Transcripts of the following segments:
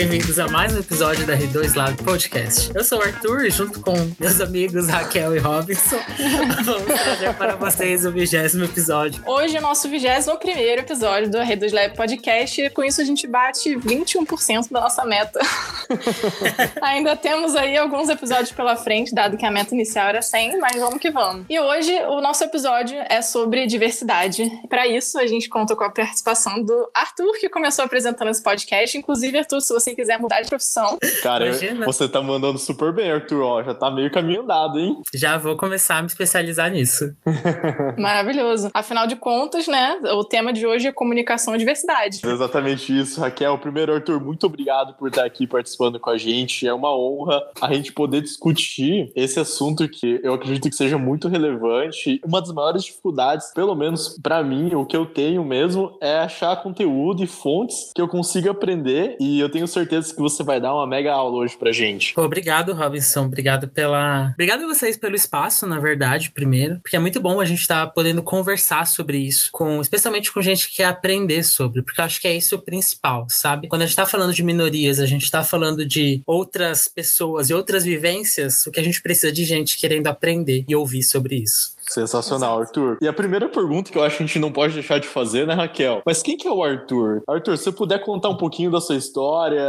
bem-vindos a mais um episódio da R2 Lab Podcast. Eu sou o Arthur e junto com meus amigos Raquel e Robinson, vamos trazer para vocês o vigésimo episódio. Hoje é o nosso vigésimo primeiro episódio do R2 Lab Podcast e com isso a gente bate 21% da nossa meta. Ainda temos aí alguns episódios pela frente, dado que a meta inicial era 100, mas vamos que vamos. E hoje o nosso episódio é sobre diversidade. Para isso a gente conta com a participação do Arthur, que começou apresentando esse podcast. Inclusive, Arthur, se você quiser mudar de profissão. Cara, eu, você tá mandando super bem, Arthur. Ó, já tá meio caminho dado, hein? Já vou começar a me especializar nisso. Maravilhoso. Afinal de contas, né? O tema de hoje é comunicação e diversidade. Exatamente isso, Raquel. Primeiro, Arthur, muito obrigado por estar aqui participando com a gente. É uma honra a gente poder discutir esse assunto que eu acredito que seja muito relevante. Uma das maiores dificuldades, pelo menos para mim, o que eu tenho mesmo, é achar conteúdo e fontes que eu consiga aprender e eu tenho certeza que você vai dar uma mega aula hoje pra gente. Obrigado, Robinson. Obrigado pela. Obrigado a vocês pelo espaço, na verdade, primeiro. Porque é muito bom a gente estar tá podendo conversar sobre isso, com especialmente com gente que quer aprender sobre, porque eu acho que é isso o principal, sabe? Quando a gente tá falando de minorias, a gente tá falando de outras pessoas e outras vivências, o que a gente precisa de gente querendo aprender e ouvir sobre isso. Sensacional, Exato. Arthur. E a primeira pergunta que eu acho que a gente não pode deixar de fazer, né, Raquel? Mas quem que é o Arthur? Arthur, se você puder contar um pouquinho da sua história,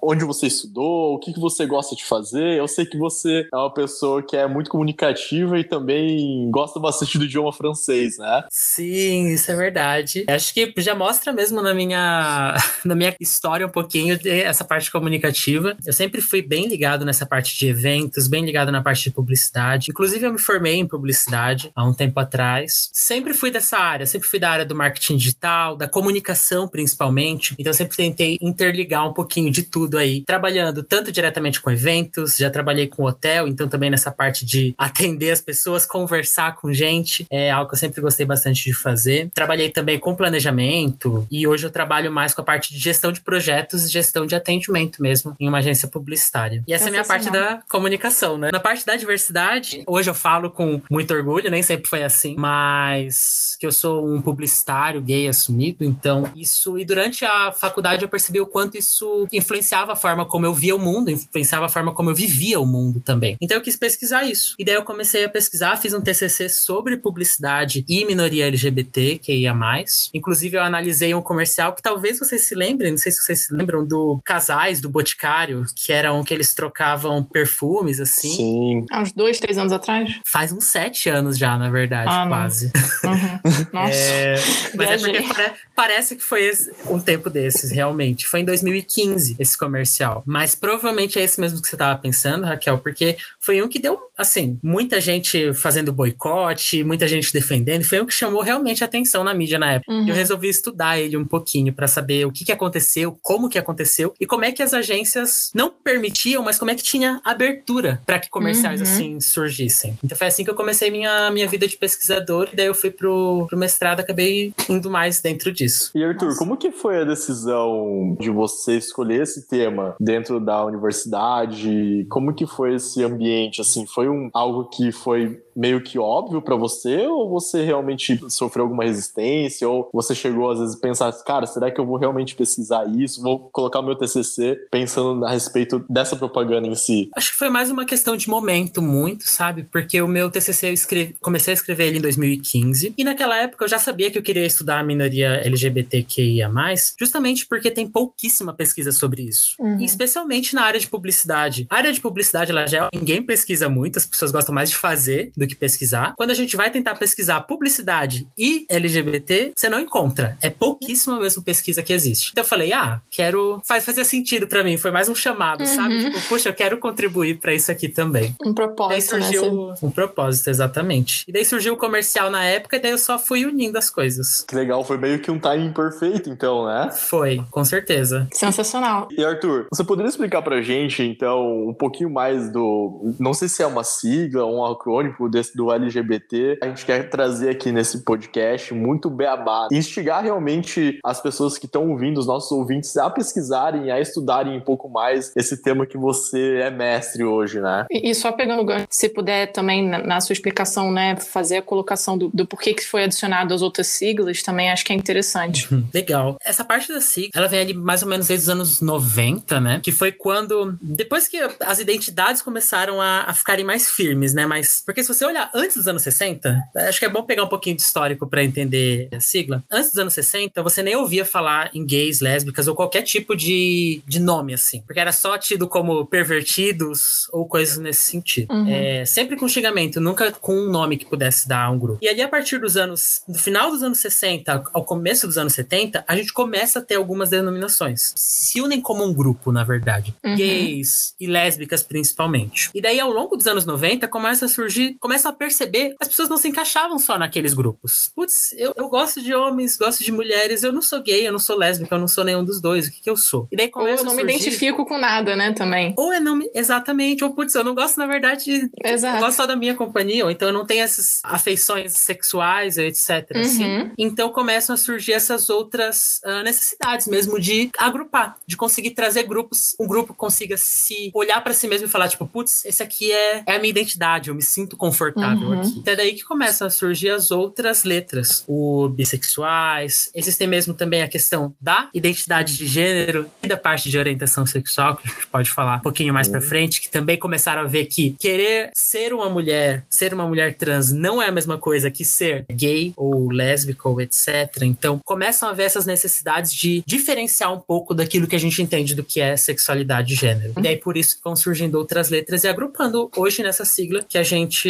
onde você estudou, o que, que você gosta de fazer. Eu sei que você é uma pessoa que é muito comunicativa e também gosta bastante do idioma francês, né? Sim, isso é verdade. Acho que já mostra mesmo na minha, na minha história um pouquinho essa parte comunicativa. Eu sempre fui bem ligado nessa parte de eventos, bem ligado na parte de publicidade. Inclusive, eu me formei em publicidade há um tempo atrás. Sempre fui dessa área, sempre fui da área do marketing digital, da comunicação principalmente. Então sempre tentei interligar um pouquinho de tudo aí, trabalhando tanto diretamente com eventos, já trabalhei com hotel, então também nessa parte de atender as pessoas, conversar com gente, é algo que eu sempre gostei bastante de fazer. Trabalhei também com planejamento e hoje eu trabalho mais com a parte de gestão de projetos e gestão de atendimento mesmo em uma agência publicitária. E essa é a minha parte da comunicação, né? Na parte da diversidade, hoje eu falo com muito orgulho, nem sempre foi assim, mas que eu sou um publicitário gay assumido, então isso. E durante a faculdade eu percebi o quanto isso influenciava a forma como eu via o mundo, influenciava a forma como eu vivia o mundo também. Então eu quis pesquisar isso. E daí eu comecei a pesquisar, fiz um TCC sobre publicidade e minoria LGBT, que ia mais. Inclusive eu analisei um comercial que talvez vocês se lembrem, não sei se vocês se lembram do Casais do Boticário, que eram que eles trocavam perfumes assim. Sim. Há uns dois, três anos atrás. Faz uns sete anos já já, na verdade, ah, quase. Uhum. Nossa. É, mas é porque pare, parece que foi esse, um tempo desses, realmente. Foi em 2015 esse comercial. Mas provavelmente é esse mesmo que você estava pensando, Raquel, porque foi um que deu, assim, muita gente fazendo boicote, muita gente defendendo. Foi um que chamou realmente atenção na mídia na época. Uhum. Eu resolvi estudar ele um pouquinho para saber o que, que aconteceu, como que aconteceu e como é que as agências não permitiam, mas como é que tinha abertura para que comerciais uhum. assim surgissem. Então foi assim que eu comecei minha minha vida de pesquisador, e daí eu fui pro, pro mestrado, acabei indo mais dentro disso. E Arthur, Nossa. como que foi a decisão de você escolher esse tema dentro da universidade? Como que foi esse ambiente, assim? Foi um, algo que foi meio que óbvio para você ou você realmente sofreu alguma resistência ou você chegou às vezes a pensar, cara, será que eu vou realmente pesquisar isso? Vou colocar o meu TCC pensando a respeito dessa propaganda em si? Acho que foi mais uma questão de momento muito, sabe? Porque o meu TCC eu escrevi, comecei a escrever ele em 2015 e naquela época eu já sabia que eu queria estudar a minoria LGBTQIA+, justamente porque tem pouquíssima pesquisa sobre isso. Uhum. E especialmente na área de publicidade. A área de publicidade, ela já ninguém pesquisa muito, as pessoas gostam mais de fazer do que pesquisar. Quando a gente vai tentar pesquisar publicidade e LGBT, você não encontra. É pouquíssima mesmo pesquisa que existe. Então eu falei, ah, quero. Faz fazer sentido para mim. Foi mais um chamado, uhum. sabe? Tipo, puxa, eu quero contribuir para isso aqui também. Um propósito. Daí surgiu né? um propósito, exatamente. E daí surgiu o comercial na época, e daí eu só fui unindo as coisas. Que legal, foi meio que um timing perfeito, então, né? Foi, com certeza. Sensacional. E Arthur, você poderia explicar pra gente, então, um pouquinho mais do. Não sei se é uma sigla ou um acrônimo desse, do LGBT, a gente quer trazer aqui nesse podcast muito beabá. Instigar realmente as pessoas que estão ouvindo, os nossos ouvintes, a pesquisarem, a estudarem um pouco mais esse tema que você é mestre hoje, né? E, e só pegando o gancho, se puder também na, na, sua explicação, né, fazer a colocação do, do porquê que foi adicionado as outras siglas, também acho que é interessante. Uhum. Legal. Essa parte da sigla, ela vem ali mais ou menos desde os anos 90, né? Que foi quando, depois que as identidades começaram a, a ficarem mais firmes, né? Mas, porque se você olhar antes dos anos 60, acho que é bom pegar um pouquinho de histórico para entender a sigla. Antes dos anos 60, você nem ouvia falar em gays, lésbicas ou qualquer tipo de, de nome, assim. Porque era só tido como pervertidos ou coisas nesse sentido. Uhum. É, sempre com xingamento, nunca com um nome que pudesse dar a um grupo. E ali, a partir dos anos, do final dos anos 60 ao começo dos anos 70, a gente começa a ter algumas denominações. Se unem como um grupo, na verdade. Uhum. Gays e lésbicas, principalmente. E daí, ao longo dos anos 90, começa a surgir, começam a perceber as pessoas não se encaixavam só naqueles grupos. Putz, eu, eu gosto de homens, gosto de mulheres, eu não sou gay, eu não sou lésbica, eu não sou nenhum dos dois. O que, que eu sou? E daí começa Ou eu não me identifico com nada, né, também. Ou é não me... Exatamente. Ou, putz, eu não gosto, na verdade, Exato. eu gosto só da minha companhia, ou então eu não tenho essas afeições sexuais, etc. Uhum. Assim. Então começam a surgir essas outras uh, necessidades mesmo de agrupar, de conseguir trazer grupos, um grupo consiga se olhar para si mesmo e falar, tipo, putz, esse aqui é, é a minha identidade, eu me sinto confortável uhum. aqui. Até daí que começam a surgir as outras letras, o bissexuais, existem mesmo também a questão da identidade de gênero e da parte de orientação sexual, que a gente pode falar um pouquinho mais uhum. para frente, que também começaram a ver que querer ser uma mulher, ser uma mulher trans não é a mesma coisa que ser gay ou lésbica ou etc. Então, começam a ver essas necessidades de diferenciar um pouco daquilo que a gente entende do que é sexualidade e gênero. E aí por isso que vão surgindo outras letras e agrupando hoje nessa sigla que a gente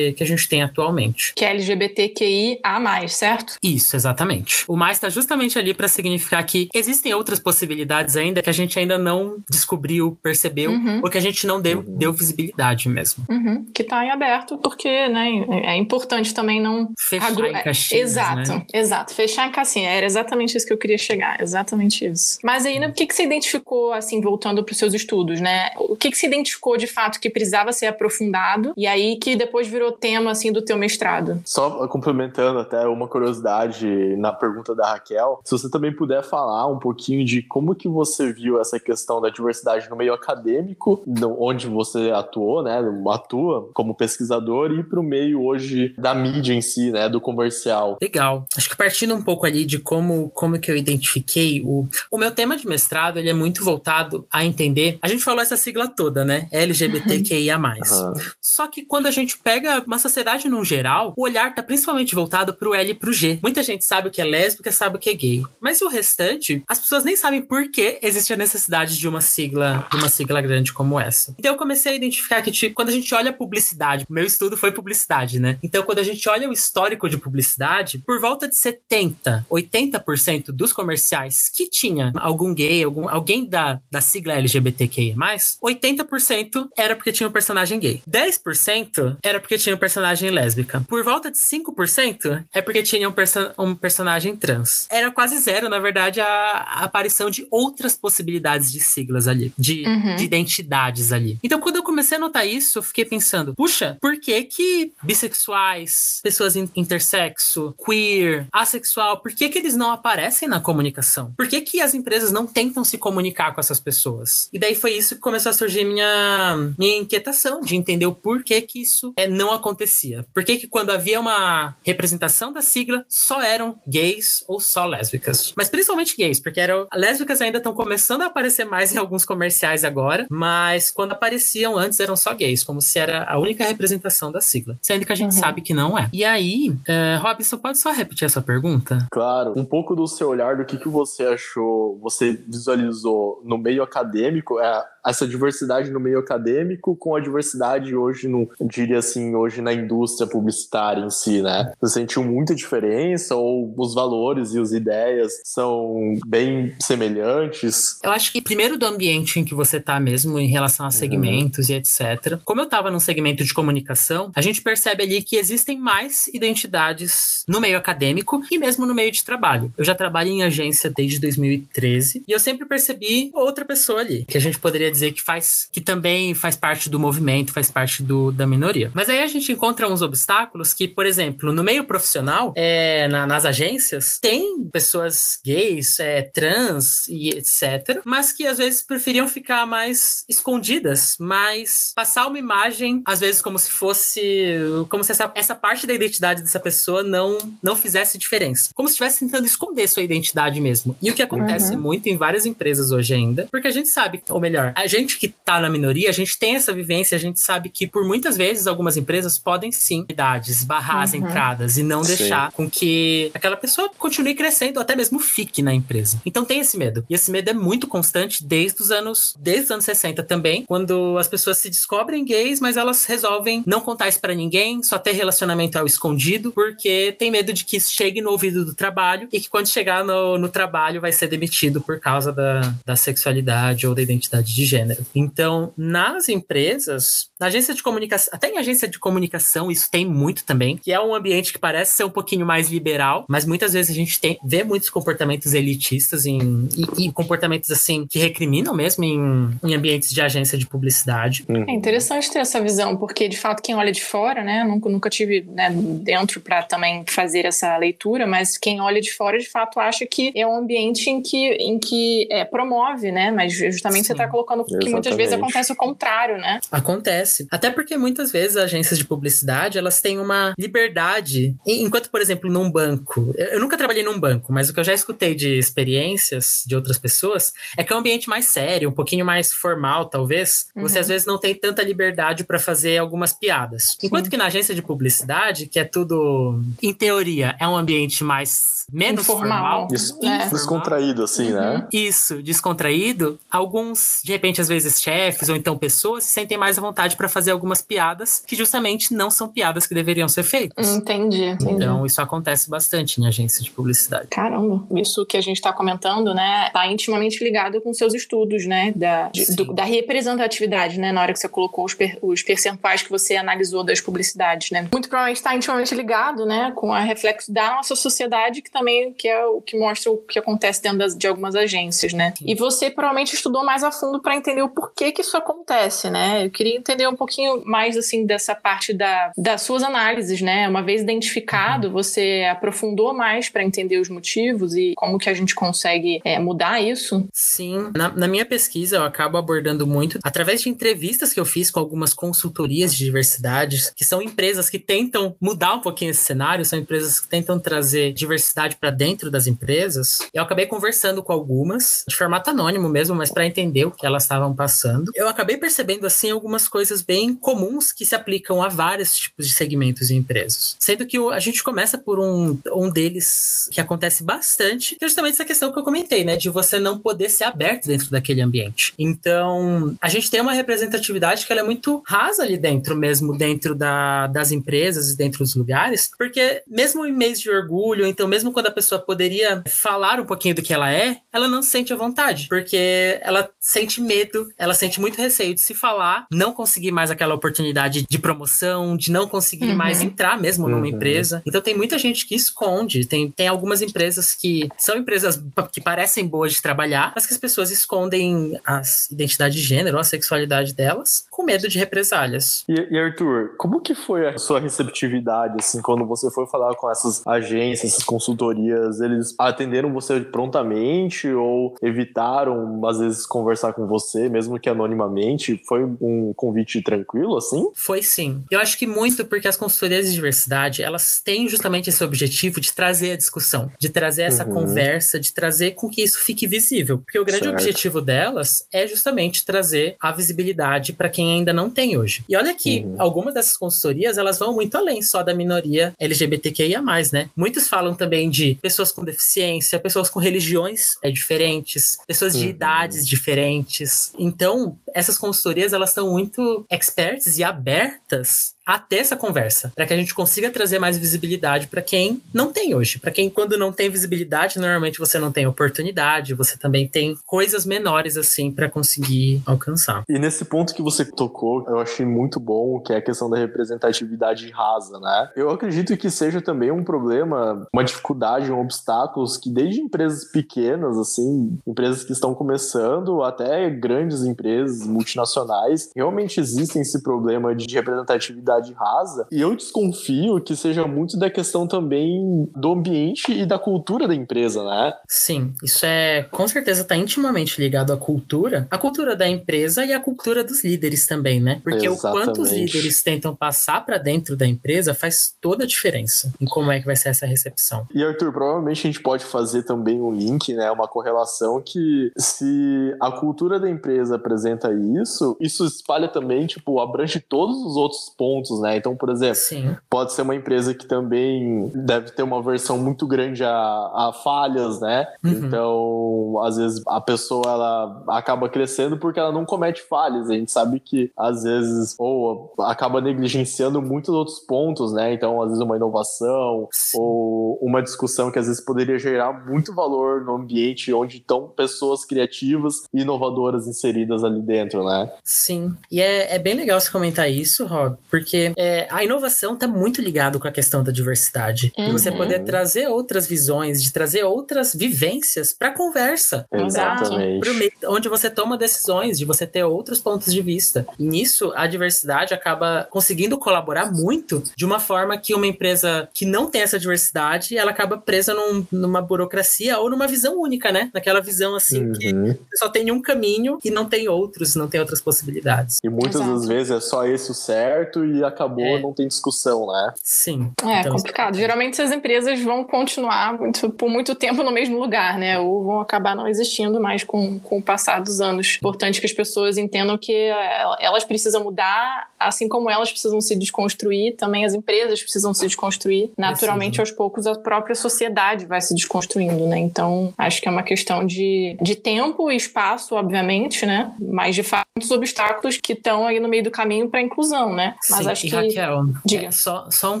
que a gente tem atualmente. Que é LGBTQIA+, certo? Isso, exatamente. O mais está justamente ali para significar que existem outras possibilidades ainda que a gente ainda não descobriu, percebeu, uhum. ou que a gente não deu, deu visibilidade mesmo. Uhum. Que está em aberto, porque né, é importante também não... Fechar agru... em caixinhas, Exato, né? exato. Fechar em caixinha. Era exatamente isso que eu queria chegar, exatamente isso. Mas aí, né, o que, que você identificou, assim, voltando para os seus estudos, né? O que, que você identificou de fato que precisava ser aprofundado e aí que depois virou tema, assim, do teu mestrado? Só complementando até uma curiosidade na pergunta da Raquel, se você também puder falar um pouquinho de como que você viu essa questão da diversidade no meio acadêmico, onde você atuou, né, atua como pesquisador e para o meio hoje da mídia em si, né, do comercial. Legal. Acho que partindo um pouco ali de como, como que eu identifiquei o, o meu tema de mestrado, ele é muito voltado a entender. A gente falou essa sigla toda, né? LGBTQIA. Uhum. Só que quando a gente pega uma sociedade no geral, o olhar tá principalmente voltado pro L e pro G. Muita gente sabe o que é lésbica, sabe o que é gay. Mas o restante, as pessoas nem sabem por que existe a necessidade de uma sigla, de uma sigla grande como essa. Então eu comecei a identificar que, tipo, quando a gente olha a publicidade, meu estudo foi publicidade, né? Então quando a gente olha o histórico de publicidade, por volta de 70, 80% dos comerciais que tinha algum gay, algum, alguém da, da sigla LGBTQIA+, 80% era porque tinha um personagem gay. 10% era porque tinha um personagem lésbica. Por volta de 5% é porque tinha um, perso um personagem trans. Era quase zero, na verdade, a, a aparição de outras possibilidades de siglas ali, de, uhum. de, identidades ali. Então, quando eu comecei a notar isso, eu fiquei pensando, puxa, por que que bissexuais, pessoas intersexo, queer, assexual, por que que eles não aparecem na comunicação? Por que que as empresas não tentam se comunicar com essas pessoas? E daí foi isso que começou a surgir minha, minha inquietação de entender o porquê que isso é, não acontecia. Por que que quando havia uma representação da sigla, só eram gays ou só lésbicas? Mas principalmente gays, porque eram, lésbicas ainda estão começando a aparecer mais em alguns comerciais agora, mas quando apareciam antes eram só gays, como se era a única representação da sigla. Sendo que a gente uhum. sabe que não é. E aí, uh, Robson, pode só repetir essa pergunta? Claro. Um pouco do seu olhar, do que, que você achou, você visualizou no meio acadêmico, é essa diversidade no meio acadêmico com a diversidade hoje, no, diria assim, hoje na indústria publicitária em si, né? Você sentiu muita diferença ou os valores e as ideias são bem semelhantes? Eu acho que primeiro do ambiente em que você tá mesmo em relação a uhum. segmentos uhum. e etc. Como eu tava num segmento de comunicação, a gente percebe ali que existem mais identidades no meio acadêmico e mesmo no meio de trabalho. Eu já trabalho em agência desde 2013 e eu sempre percebi outra pessoa ali, que a gente poderia dizer que faz que também faz parte do movimento, faz parte do, da minoria. Mas aí a gente encontra uns obstáculos que, por exemplo, no meio profissional, é, na, nas agências, tem pessoas gays, é, trans e etc., mas que às vezes preferiam ficar mais escondidas, mas passar uma imagem, às vezes, como se fosse. como se essa, essa parte da identidade dessa pessoa não, não fizesse diferença. Como se estivesse tentando esconder sua identidade mesmo. E o que acontece uhum. muito em várias empresas hoje ainda, porque a gente sabe, ou melhor, a gente que tá na minoria, a gente tem essa vivência, a gente sabe que por muitas vezes algumas empresas podem sim idades, barrar uhum. as entradas e não sim. deixar com que aquela pessoa continue crescendo, ou até mesmo fique na empresa. Então tem esse medo. E esse medo é muito constante desde os anos, desde os anos 60 também, quando as pessoas se descobrem gays, mas elas resolvem não contar isso para ninguém, só ter relacionamento ao escondido, porque tem medo de que isso chegue no ouvido do trabalho e que quando chegar no, no trabalho vai ser demitido por causa da, da sexualidade ou da identidade de gênero. Então, nas empresas, na agência de comunicação, até em agência de comunicação, isso tem muito também, que é um ambiente que parece ser um pouquinho mais liberal, mas muitas vezes a gente tem, vê muitos comportamentos elitistas em, e, e comportamentos assim que recriminam mesmo em, em, ambientes de agência de publicidade. Uhum. É interessante ter essa visão, porque de fato quem olha de fora, né, nunca, nunca tive né, dentro para também fazer essa leitura, mas quem olha de fora de fato acha que é um ambiente em que, em que é, promove, né, mas justamente Sim. você está colocando que muitas vezes acontece o contrário, né? Acontece acontece. Até porque muitas vezes as agências de publicidade, elas têm uma liberdade. Enquanto, por exemplo, num banco, eu nunca trabalhei num banco, mas o que eu já escutei de experiências de outras pessoas é que é um ambiente mais sério, um pouquinho mais formal, talvez. Uhum. Você às vezes não tem tanta liberdade para fazer algumas piadas. Sim. Enquanto que na agência de publicidade, que é tudo, em teoria, é um ambiente mais menos Informal. formal. Isso. Descontraído, assim, né? uhum. né? Isso, descontraído. Alguns, de repente, às vezes, chefes ou então pessoas se sentem mais à vontade para fazer algumas piadas que justamente não são piadas que deveriam ser feitas. Entendi. entendi. Então, isso acontece bastante em agência de publicidade. Caramba, isso que a gente está comentando, né, tá intimamente ligado com seus estudos, né, da, de, do, da representatividade, né, na hora que você colocou os, per, os percentuais que você analisou das publicidades, né. Muito provavelmente está intimamente ligado, né, com a reflexo da nossa sociedade, que também que é o que mostra o que acontece dentro das, de algumas agências, né. Sim. E você provavelmente estudou mais a fundo para entender o porquê que isso acontece, né. Eu queria entender um pouquinho mais assim dessa parte da, das suas análises, né? Uma vez identificado, uhum. você aprofundou mais para entender os motivos e como que a gente consegue é, mudar isso? Sim, na, na, minha pesquisa eu acabo abordando muito através de entrevistas que eu fiz com algumas consultorias de diversidade, que são empresas que tentam mudar um pouquinho esse cenário, são empresas que tentam trazer diversidade para dentro das empresas. Eu acabei conversando com algumas, de formato anônimo mesmo, mas para entender o que elas estavam passando. Eu acabei percebendo assim algumas coisas bem comuns que se aplicam a vários tipos de segmentos e empresas. Sendo que a gente começa por um, um deles que acontece bastante, que é justamente essa questão que eu comentei, né? De você não poder ser aberto dentro daquele ambiente. Então, a gente tem uma representatividade que ela é muito rasa ali dentro mesmo, dentro da, das empresas e dentro dos lugares, porque mesmo em mês de orgulho, então mesmo quando a pessoa poderia falar um pouquinho do que ela é, ela não se sente à vontade, porque ela sente medo, ela sente muito receio de se falar, não conseguir mais aquela oportunidade de promoção, de não conseguir uhum. mais entrar mesmo numa uhum. empresa. Então tem muita gente que esconde. Tem, tem algumas empresas que são empresas que parecem boas de trabalhar, mas que as pessoas escondem a identidade de gênero, a sexualidade delas, com medo de represálias. E, e Arthur, como que foi a sua receptividade, assim, quando você foi falar com essas agências, essas consultorias, eles atenderam você prontamente ou evitaram, às vezes, conversar com você, mesmo que anonimamente? Foi um convite tranquilo, assim? Foi sim. Eu acho que muito porque as consultorias de diversidade, elas têm justamente esse objetivo de trazer a discussão, de trazer essa uhum. conversa, de trazer com que isso fique visível. Porque o grande certo. objetivo delas é justamente trazer a visibilidade para quem ainda não tem hoje. E olha que uhum. algumas dessas consultorias, elas vão muito além só da minoria LGBTQIA+, né? Muitos falam também de pessoas com deficiência, pessoas com religiões é, diferentes, pessoas de uhum. idades diferentes. Então, essas consultorias, elas estão muito expertas e abertas a ter essa conversa, para que a gente consiga trazer mais visibilidade para quem não tem hoje. Para quem, quando não tem visibilidade, normalmente você não tem oportunidade, você também tem coisas menores assim para conseguir alcançar. E nesse ponto que você tocou, eu achei muito bom, que é a questão da representatividade rasa, né? Eu acredito que seja também um problema, uma dificuldade, um obstáculo que desde empresas pequenas, assim, empresas que estão começando, até grandes empresas multinacionais, realmente existem esse problema de representatividade rasa. E eu desconfio que seja muito da questão também do ambiente e da cultura da empresa, né? Sim, isso é com certeza está intimamente ligado à cultura, a cultura da empresa e a cultura dos líderes também, né? Porque Exatamente. o quanto os líderes tentam passar para dentro da empresa faz toda a diferença em como é que vai ser essa recepção. E Arthur, provavelmente a gente pode fazer também um link, né? Uma correlação que se a cultura da empresa apresenta isso, isso espalha também, tipo, abrange todos os outros pontos, né? Então, por exemplo, Sim. pode ser uma empresa que também deve ter uma versão muito grande a, a falhas, né? Uhum. Então, às vezes a pessoa ela acaba crescendo porque ela não comete falhas. A gente sabe que às vezes ou acaba negligenciando muitos outros pontos, né? Então, às vezes uma inovação Sim. ou uma discussão que às vezes poderia gerar muito valor no ambiente onde estão pessoas criativas e inovadoras inseridas ali dentro, né? Sim. E é, é bem legal você comentar isso, Rob, porque é, a inovação está muito ligado com a questão da diversidade. Uhum. E você poder trazer outras visões, de trazer outras vivências para conversa. Exatamente. Onde você toma decisões, de você ter outros pontos de vista. E nisso, a diversidade acaba conseguindo colaborar muito de uma forma que uma empresa que não tem essa diversidade, ela acaba presa num, numa burocracia ou numa visão única, né? Naquela visão assim uhum. que só tem um caminho e não tem outros, não tem outras possibilidades. E muitas Exato. das vezes é só esse o certo e acabou, é. não tem discussão, né? Sim. É então, complicado. Geralmente essas empresas vão continuar muito, por muito tempo no mesmo lugar, né? Ou vão acabar não existindo mais com, com o passar dos anos. Importante que as pessoas entendam que é, elas precisam mudar, assim como elas precisam se desconstruir, também as empresas precisam se desconstruir. Naturalmente, aos poucos, a própria sociedade vai se desconstruindo, né? Então, acho que é uma questão de, de tempo e espaço, obviamente, né? Mas, de fato, muitos obstáculos que estão aí no meio do caminho para a inclusão, né? Mas Sim, acho e que. Raquel, Diga. É, só, só um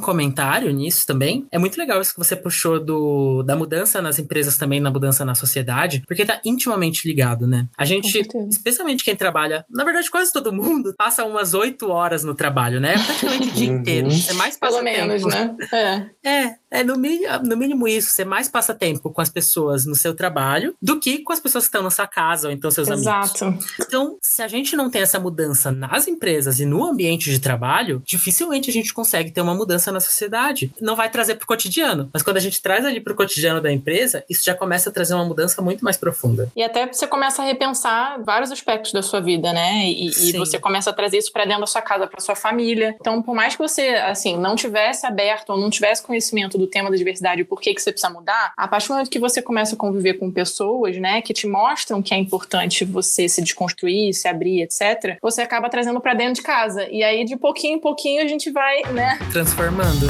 comentário nisso também. É muito legal isso que você puxou do, da mudança nas empresas também, na mudança na sociedade, porque tá intimamente ligado, né? A gente, especialmente quem trabalha, na verdade, quase todo mundo passa umas oito horas no trabalho, né? Praticamente o dia uhum. inteiro. Você mais Pelo tempo. menos, né? É. É, é no, mínimo, no mínimo isso. Você mais passa tempo com as pessoas no seu trabalho do que com as pessoas que estão na sua casa ou então seus Exato. amigos. Então, se a gente não tem essa mudança nas empresas e no ambiente de trabalho, dificilmente a gente consegue ter uma mudança na sociedade. Não vai trazer pro cotidiano, mas quando a gente traz ali pro cotidiano da empresa, isso já começa a trazer uma mudança muito mais profunda. E até você começa a repensar vários aspectos da sua vida, né? E, e você começa a trazer isso para dentro da sua casa, para sua família. Então, por mais que você, assim, não tivesse aberto ou não tivesse conhecimento do tema da diversidade e por que, que você precisa mudar, a partir do momento que você começa a conviver com pessoas, né, que te mostram que é importante você se desconstruir, se abrir, etc., você acaba trazendo para dentro de casa. E aí, de pouquinho em pouquinho, a gente vai, né? Transformando.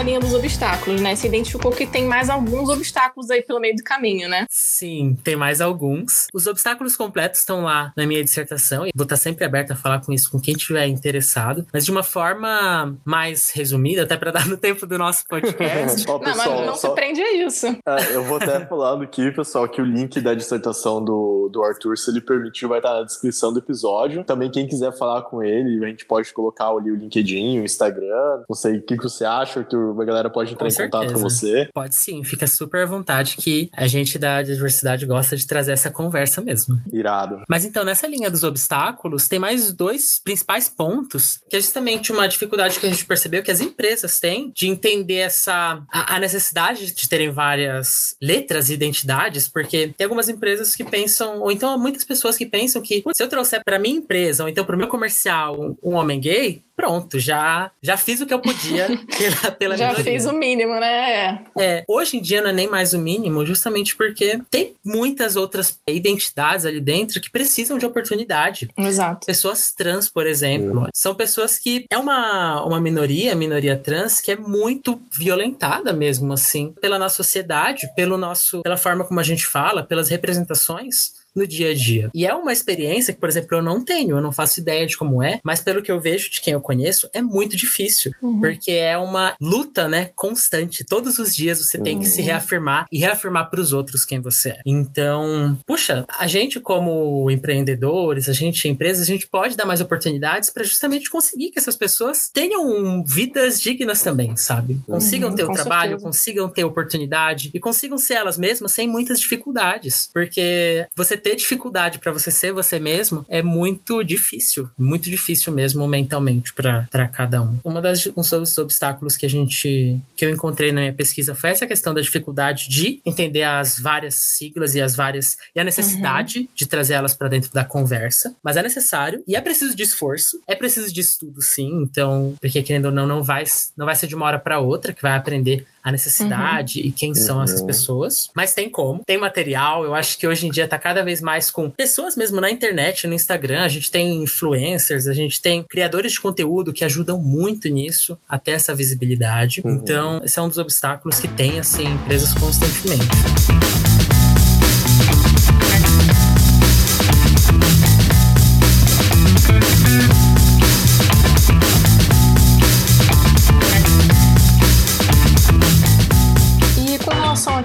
Nessa linha dos obstáculos, né? Você identificou que tem mais alguns obstáculos aí pelo meio do caminho, né? Sim, tem mais alguns. Os obstáculos completos estão lá na minha dissertação e vou estar sempre aberta a falar com isso com quem estiver interessado, mas de uma forma mais resumida, até para dar no tempo do nosso podcast. Ó, pessoal, não, mas não só... se prende a isso. É, eu vou até falando aqui, pessoal, que o link da dissertação do, do Arthur, se ele permitir, vai estar na descrição do episódio. Também quem quiser falar com ele, a gente pode colocar ali o LinkedIn, o Instagram. Não sei o que, que você acha, Arthur, a galera pode entrar com em certeza. contato com você. Pode sim, fica super à vontade que a gente da diversidade gosta de trazer essa conversa mesmo. Irado. Mas então, nessa linha dos obstáculos, tem mais dois principais pontos, que é justamente uma dificuldade que a gente percebeu que as empresas têm de entender essa a, a necessidade de terem várias letras e identidades, porque tem algumas empresas que pensam, ou então muitas pessoas que pensam que se eu trouxer para minha empresa, ou então para o meu comercial um, um homem gay, pronto, já, já fiz o que eu podia pela, pela Já fiz o mínimo, né? É, hoje em dia não é nem mais o mínimo, justamente porque tem muitas outras identidades ali dentro que precisam de oportunidade. Exato. Pessoas trans, por exemplo, são pessoas que é uma, uma minoria, minoria trans, que é muito violentada mesmo, assim, pela nossa sociedade, pelo nosso, pela forma como a gente fala, pelas representações no dia a dia. E é uma experiência que, por exemplo, eu não tenho, eu não faço ideia de como é, mas pelo que eu vejo de quem eu conheço, é muito difícil, uhum. porque é uma luta, né, constante. Todos os dias você tem uhum. que se uhum. reafirmar e reafirmar para os outros quem você é. Então, puxa, a gente como empreendedores, a gente empresas, a gente pode dar mais oportunidades para justamente conseguir que essas pessoas tenham vidas dignas também, sabe? Consigam uhum, ter o trabalho, certeza. consigam ter oportunidade e consigam ser elas mesmas sem muitas dificuldades, porque você ter dificuldade para você ser você mesmo é muito difícil, muito difícil mesmo mentalmente para cada um. Uma das um dos obstáculos que a gente que eu encontrei na minha pesquisa foi essa questão da dificuldade de entender as várias siglas e as várias e a necessidade uhum. de trazer elas para dentro da conversa, mas é necessário e é preciso de esforço, é preciso de estudo sim, então, porque querendo ou não não vai não vai ser de uma hora para outra que vai aprender a necessidade uhum. e quem são uhum. essas pessoas. Mas tem como, tem material. Eu acho que hoje em dia tá cada vez mais com pessoas mesmo na internet, no Instagram. A gente tem influencers, a gente tem criadores de conteúdo que ajudam muito nisso, até essa visibilidade. Uhum. Então, esse é um dos obstáculos que tem, assim, empresas constantemente.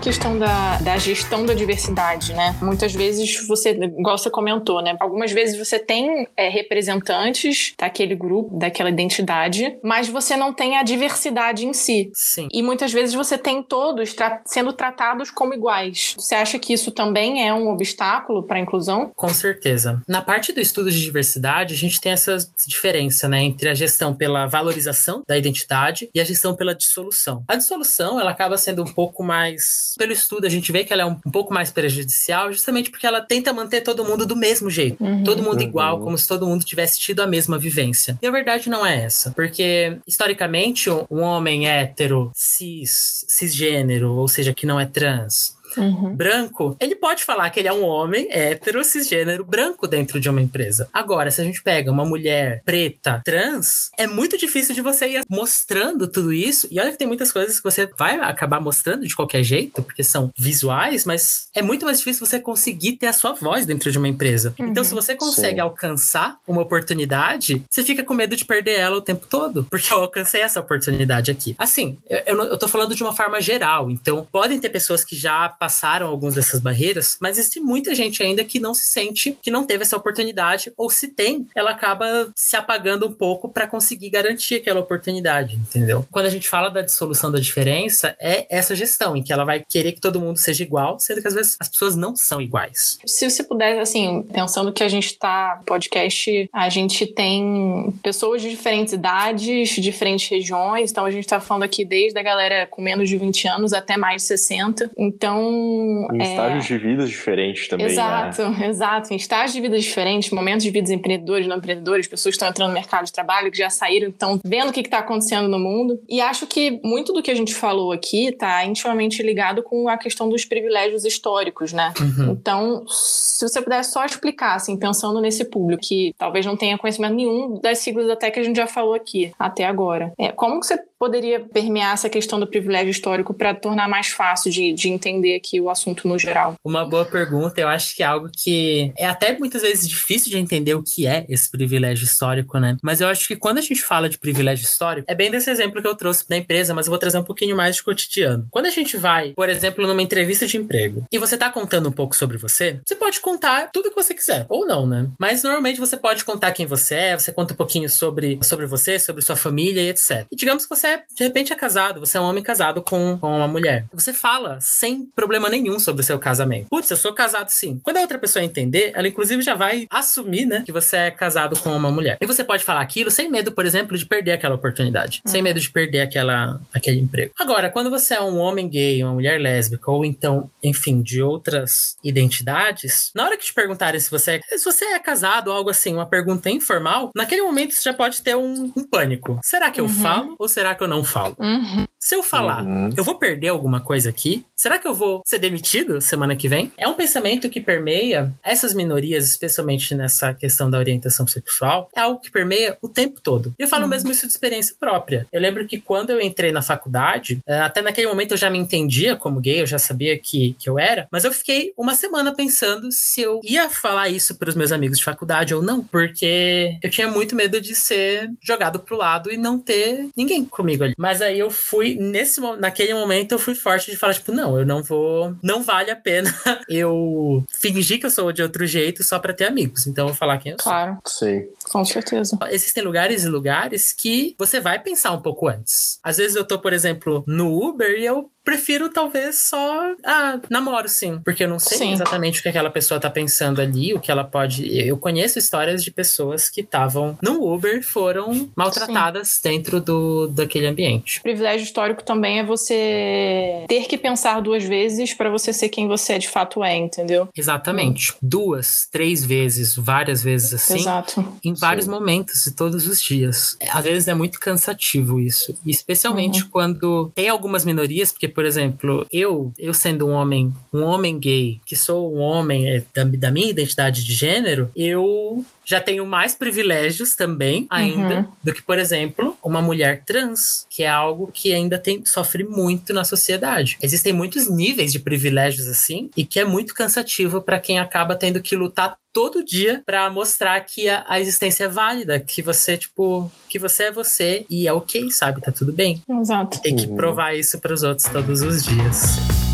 Questão da, da gestão da diversidade, né? Muitas vezes você, igual você comentou, né? Algumas vezes você tem é, representantes daquele grupo, daquela identidade, mas você não tem a diversidade em si. Sim. E muitas vezes você tem todos tra sendo tratados como iguais. Você acha que isso também é um obstáculo para a inclusão? Com certeza. Na parte do estudo de diversidade, a gente tem essa diferença, né, entre a gestão pela valorização da identidade e a gestão pela dissolução. A dissolução, ela acaba sendo um pouco mais pelo estudo, a gente vê que ela é um, um pouco mais prejudicial, justamente porque ela tenta manter todo mundo do mesmo jeito. Uhum. Todo mundo uhum. igual, como se todo mundo tivesse tido a mesma vivência. E a verdade não é essa. Porque, historicamente, um homem hétero, cis, cisgênero, ou seja, que não é trans, uhum. branco, ele pode falar que ele é um homem hétero, cisgênero, branco dentro de uma empresa. Agora, se a gente pega uma mulher preta, trans, é muito difícil de você ir mostrando tudo isso. E olha que tem muitas coisas que você vai acabar mostrando de qualquer jeito, porque são visuais, mas é muito mais difícil você conseguir ter a sua voz dentro de uma empresa. Uhum. Então, se você consegue Sim. alcançar uma oportunidade, você fica com medo de perder ela o tempo todo, porque eu alcancei essa oportunidade aqui. Assim, eu, eu, eu tô falando de uma forma geral, então podem ter pessoas que já passaram algumas dessas barreiras, mas existe muita gente ainda que não se sente, que não teve essa oportunidade, ou se tem, ela acaba se apagando um pouco para conseguir garantir aquela oportunidade, entendeu? Quando a gente fala da dissolução da diferença, é essa gestão, em que ela vai querer que todo mundo seja igual, sendo que às vezes as pessoas não são iguais. Se você puder, assim, pensando que a gente tá podcast, a gente tem pessoas de diferentes idades, diferentes regiões, então a gente tá falando aqui desde a galera com menos de 20 anos até mais de 60. Então, em é... estágios de vida diferentes também. Né? Exato, né? exato. Em estágios de vida diferentes, momentos de vida empreendedores, não empreendedores, pessoas que estão entrando no mercado de trabalho, que já saíram, estão vendo o que está acontecendo no mundo. E acho que muito do que a gente falou aqui está intimamente ligado com a questão dos privilégios históricos, né? Uhum. Então, se você puder só explicar, assim, pensando nesse público que talvez não tenha conhecimento nenhum das siglas até que a gente já falou aqui até agora, é, como que você poderia permear essa questão do privilégio histórico para tornar mais fácil de, de entender aqui o assunto no geral? Uma boa pergunta. Eu acho que é algo que é até muitas vezes difícil de entender o que é esse privilégio histórico, né? Mas eu acho que quando a gente fala de privilégio histórico, é bem desse exemplo que eu trouxe da empresa, mas eu vou trazer um pouquinho mais de cotidiano. Quando a gente vai, por exemplo, numa entrevista de emprego e você tá contando um pouco sobre você, você pode contar tudo que você quiser, ou não, né? Mas normalmente você pode contar quem você é, você conta um pouquinho sobre, sobre você, sobre sua família e etc. E digamos que você é, de repente é casado, você é um homem casado com, com uma mulher. Você fala sem problema nenhum sobre o seu casamento. Putz, eu sou casado sim. Quando a outra pessoa entender, ela inclusive já vai assumir, né, que você é casado com uma mulher. E você pode falar aquilo sem medo, por exemplo, de perder aquela oportunidade, sem medo de perder aquela, aquele emprego. Agora, quando você é um homem gay, uma mulher lésbica, ou então, enfim, de outras identidades, na hora que te perguntarem se você é, se você é casado ou algo assim, uma pergunta informal, naquele momento você já pode ter um, um pânico. Será que eu uhum. falo ou será que eu não falo? Uhum. Se eu falar, uhum. eu vou perder alguma coisa aqui? Será que eu vou ser demitido semana que vem? É um pensamento que permeia essas minorias, especialmente nessa questão da orientação sexual, é algo que permeia o tempo todo. E eu falo uhum. mesmo isso de experiência própria. Eu lembro que quando eu entrei na faculdade, eh, até naquele momento eu já me entendia como gay, eu já sabia que, que eu era, mas eu fiquei uma semana pensando se eu ia falar isso para os meus amigos de faculdade ou não, porque eu tinha muito medo de ser jogado pro lado e não ter ninguém comigo ali. Mas aí eu fui, nesse naquele momento, eu fui forte de falar, tipo, não, eu não vou, não vale a pena eu fingir que eu sou de outro jeito só para ter amigos. Então eu vou falar quem eu sou. Claro. Sim. Com certeza. Existem lugares e lugares que você vai pensar um pouco antes. Às vezes eu tô, por exemplo, no Uber e eu prefiro talvez só. Ah, namoro sim. Porque eu não sei sim. exatamente o que aquela pessoa tá pensando ali, o que ela pode. Eu conheço histórias de pessoas que estavam no Uber foram maltratadas sim. dentro do, daquele ambiente. O privilégio histórico também é você ter que pensar duas vezes para você ser quem você de fato é, entendeu? Exatamente. Hum. Duas, três vezes, várias vezes assim. Exato. Em vários sim. momentos e todos os dias. Às vezes é muito cansativo isso. Especialmente uhum. quando tem algumas minorias, porque por exemplo, eu, eu sendo um homem, um homem gay, que sou um homem é, da, da minha identidade de gênero, eu já tenho mais privilégios também, ainda, uhum. do que, por exemplo, uma mulher trans, que é algo que ainda tem, sofre muito na sociedade. Existem muitos níveis de privilégios assim, e que é muito cansativo para quem acaba tendo que lutar todo dia para mostrar que a, a, existência é válida, que você, tipo, que você é você e é ok, sabe? Tá tudo bem. Exato. Tem que provar isso para os outros todos os dias.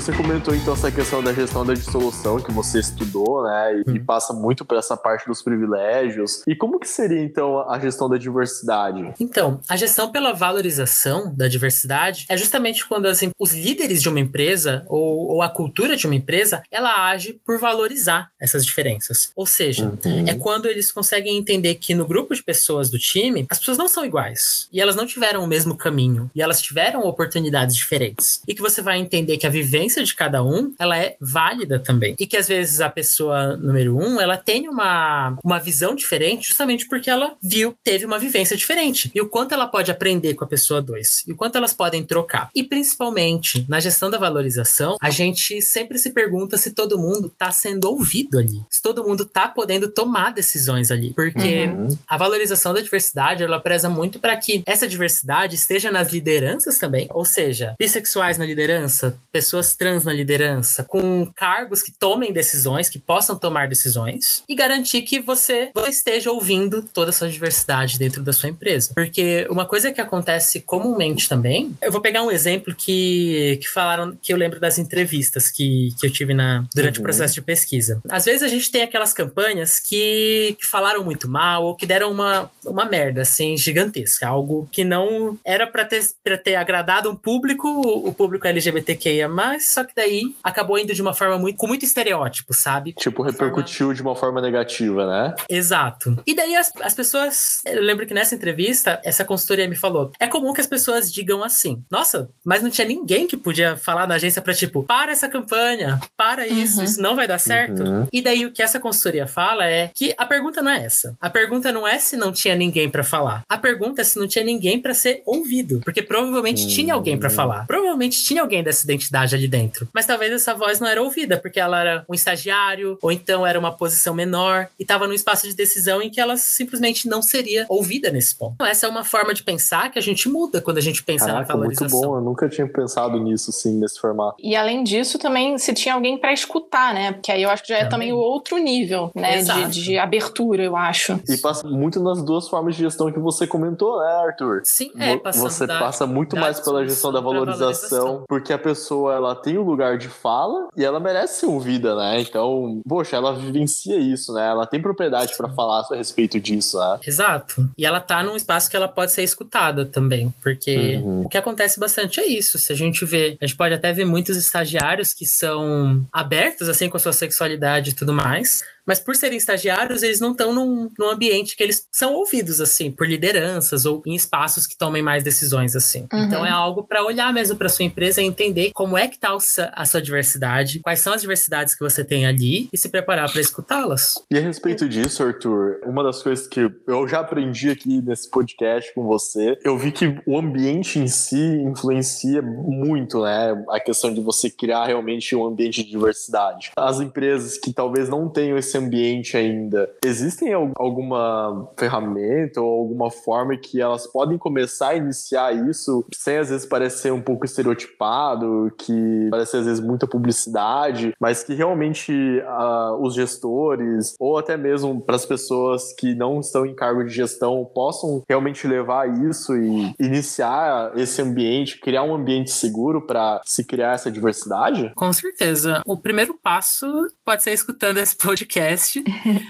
Você comentou então essa questão da gestão da dissolução que você estudou, né? E, hum. passa muito por essa parte dos privilégios. E como que seria então a gestão da diversidade? Então, a gestão pela valorização da diversidade é justamente quando assim, os líderes de uma empresa ou, ou, a cultura de uma empresa ela age por valorizar essas diferenças. Ou seja, uhum. é quando eles conseguem entender que no grupo de pessoas do time as pessoas não são iguais e elas não tiveram o mesmo caminho e elas tiveram oportunidades diferentes e que você vai entender que a vivência experiência de cada um, ela é válida também. E que às vezes a pessoa número um, ela tem uma, uma visão diferente justamente porque ela viu, teve uma vivência diferente. E o quanto ela pode aprender com a pessoa dois. E o quanto elas podem trocar. E principalmente, na gestão da valorização, a gente sempre se pergunta se todo mundo está sendo ouvido ali. Se todo mundo está podendo tomar decisões ali. Porque uhum. a valorização da diversidade, ela preza muito para que essa diversidade esteja nas lideranças também. Ou seja, bissexuais na liderança, pessoas trans na liderança, com cargos que tomem decisões, que possam tomar decisões, e garantir que você, você esteja ouvindo toda essa diversidade dentro da sua empresa. Porque uma coisa que acontece comumente também, eu vou pegar um exemplo que, que falaram, que eu lembro das entrevistas que, que eu tive na, durante uhum. o processo de pesquisa. Às vezes a gente tem aquelas campanhas que, que falaram muito mal ou que deram uma, uma merda, assim, gigantesca. Algo que não era para ter, ter agradado um público, o público LGBTQIA, só que daí acabou indo de uma forma muito, com muito estereótipo, sabe? Tipo, repercutiu forma... de uma forma negativa, né? Exato. E daí as, as pessoas, eu lembro que nessa entrevista, essa consultoria me falou, é comum que as pessoas digam assim, nossa, mas não tinha ninguém que podia falar na agência pra tipo, para essa campanha, para isso, uhum. isso não vai dar certo. Uhum. E daí o que essa consultoria fala é que a pergunta não é essa. A pergunta não é se não tinha ninguém para falar. A pergunta é se não tinha ninguém para ser ouvido, porque provavelmente uhum. tinha alguém para falar. Provavelmente tinha alguém dessa identidade ali dentro. Mas talvez essa voz não era ouvida, porque ela era um estagiário, ou então era uma posição menor, e estava num espaço de decisão em que ela simplesmente não seria ouvida nesse ponto. Então, essa é uma forma de pensar que a gente muda quando a gente pensa Caraca, na valorização. Muito bom, eu nunca tinha pensado nisso, sim, nesse formato. E além disso, também se tinha alguém para escutar, né? Porque aí eu acho que já é também, também o outro nível, né? De, de, abertura, eu acho. E passa muito nas duas formas de gestão que você comentou, né, Arthur? Sim, é, Você da, passa muito mais pela gestão da valorização, valorização, porque a pessoa ela tem o um lugar de fala e ela merece ser ouvida, né? Então, poxa, ela vivencia isso, né? Ela tem propriedade para falar a respeito disso, né? Exato. E ela tá num espaço que ela pode ser escutada também, porque uhum. o que acontece bastante é isso. Se a gente vê, a gente pode até ver muitos estagiários que são abertos assim com a sua sexualidade e tudo mais, mas por serem estagiários, eles não estão num, num ambiente que eles são ouvidos, assim, por lideranças ou em espaços que tomem mais decisões, assim. Uhum. Então é algo para olhar mesmo para sua empresa e entender como é que tá a sua diversidade, quais são as diversidades que você tem ali e se preparar para escutá-las. E a respeito disso, Arthur, uma das coisas que eu já aprendi aqui nesse podcast com você, eu vi que o ambiente em si influencia muito, né? A questão de você criar realmente um ambiente de diversidade. As empresas que talvez não tenham esse ambiente ainda, existem alguma ferramenta ou alguma forma que elas podem começar a iniciar isso sem às vezes parecer um pouco estereotipado, que parece às vezes muita publicidade, mas que realmente uh, os gestores ou até mesmo para as pessoas que não estão em cargo de gestão possam realmente levar isso e iniciar esse ambiente, criar um ambiente seguro para se criar essa diversidade? Com certeza. O primeiro passo pode ser escutando esse podcast,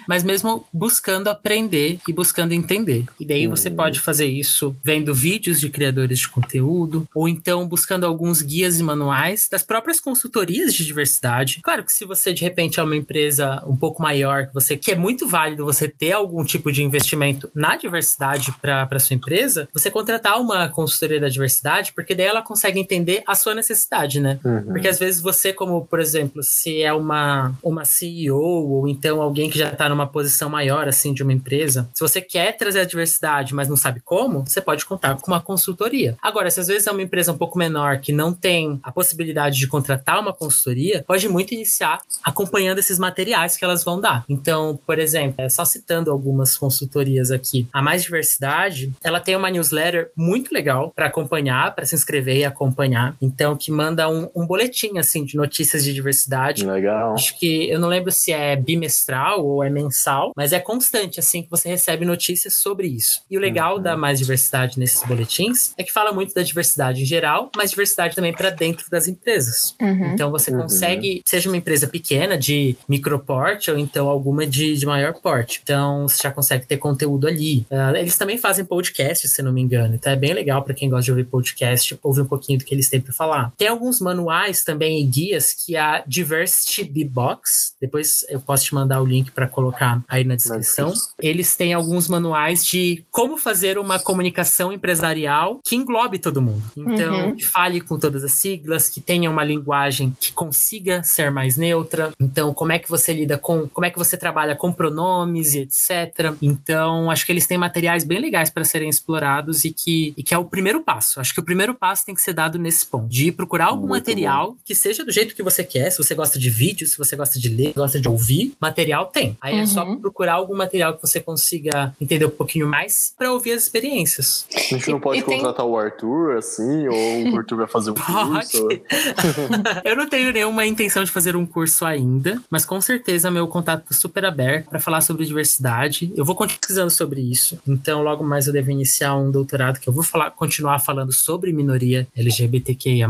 mas mesmo buscando aprender e buscando entender. E daí você uhum. pode fazer isso vendo vídeos de criadores de conteúdo, ou então buscando alguns guias e manuais das próprias consultorias de diversidade. Claro que se você de repente é uma empresa um pouco maior, que você que é muito válido você ter algum tipo de investimento na diversidade para sua empresa, você contratar uma consultoria da diversidade, porque daí ela consegue entender a sua necessidade, né? Uhum. Porque às vezes você, como por exemplo, se é uma, uma CEO ou então alguém que já está numa posição maior assim de uma empresa, se você quer trazer a diversidade, mas não sabe como, você pode contar com uma consultoria. Agora, se às vezes é uma empresa um pouco menor que não tem a possibilidade de contratar uma consultoria, pode muito iniciar acompanhando esses materiais que elas vão dar. Então, por exemplo, é só citando algumas consultorias aqui, a Mais Diversidade, ela tem uma newsletter muito legal para acompanhar, para se inscrever e acompanhar. Então, que manda um, um boletim assim de notícias de diversidade. Legal. Acho que eu não lembro se é bimestral ou é mensal, mas é constante assim que você recebe notícias sobre isso. E o legal uhum. da Mais Diversidade nesses boletins é que fala muito da diversidade em geral, mas diversidade também para dentro das empresas. Uhum. Então você uhum. consegue, seja uma empresa pequena de microporte ou então alguma de, de maior porte. Então você já consegue ter conteúdo ali. Uh, eles também fazem podcast, se não me engano. Então é bem legal para quem gosta de ouvir podcast, ouvir um pouquinho do que eles têm para falar. Tem alguns manuais também e guias que a Diversity B-Box, depois eu posso te mandar o link para colocar aí na descrição. Eles têm alguns manuais de como fazer uma comunicação empresarial que englobe todo mundo. Então, uhum. que fale com todas as siglas, que tenha uma linguagem que consiga ser mais neutra. Então, como é que você lida com, como é que você trabalha com pronomes e etc. Então, acho que eles têm materiais bem legais para serem explorados e que, e que é o primeiro passo. Acho que o primeiro passo tem que ser dado nesse ponto, de procurar algum Muito material bom. que seja do jeito que você quer. Se você gosta de vídeo, se você gosta de ler, gosta de ouvir, material tem. Aí uhum. é só uhum. procurar algum material que você consiga entender um pouquinho mais para ouvir as experiências. A gente não pode e contratar tem... o Arthur assim, ou o Arthur vai fazer um curso? eu não tenho nenhuma intenção de fazer um curso ainda, mas com certeza meu contato tá super aberto para falar sobre diversidade. Eu vou continuar pesquisando sobre isso. Então, logo mais eu devo iniciar um doutorado que eu vou falar, continuar falando sobre minoria LGBTQIA+.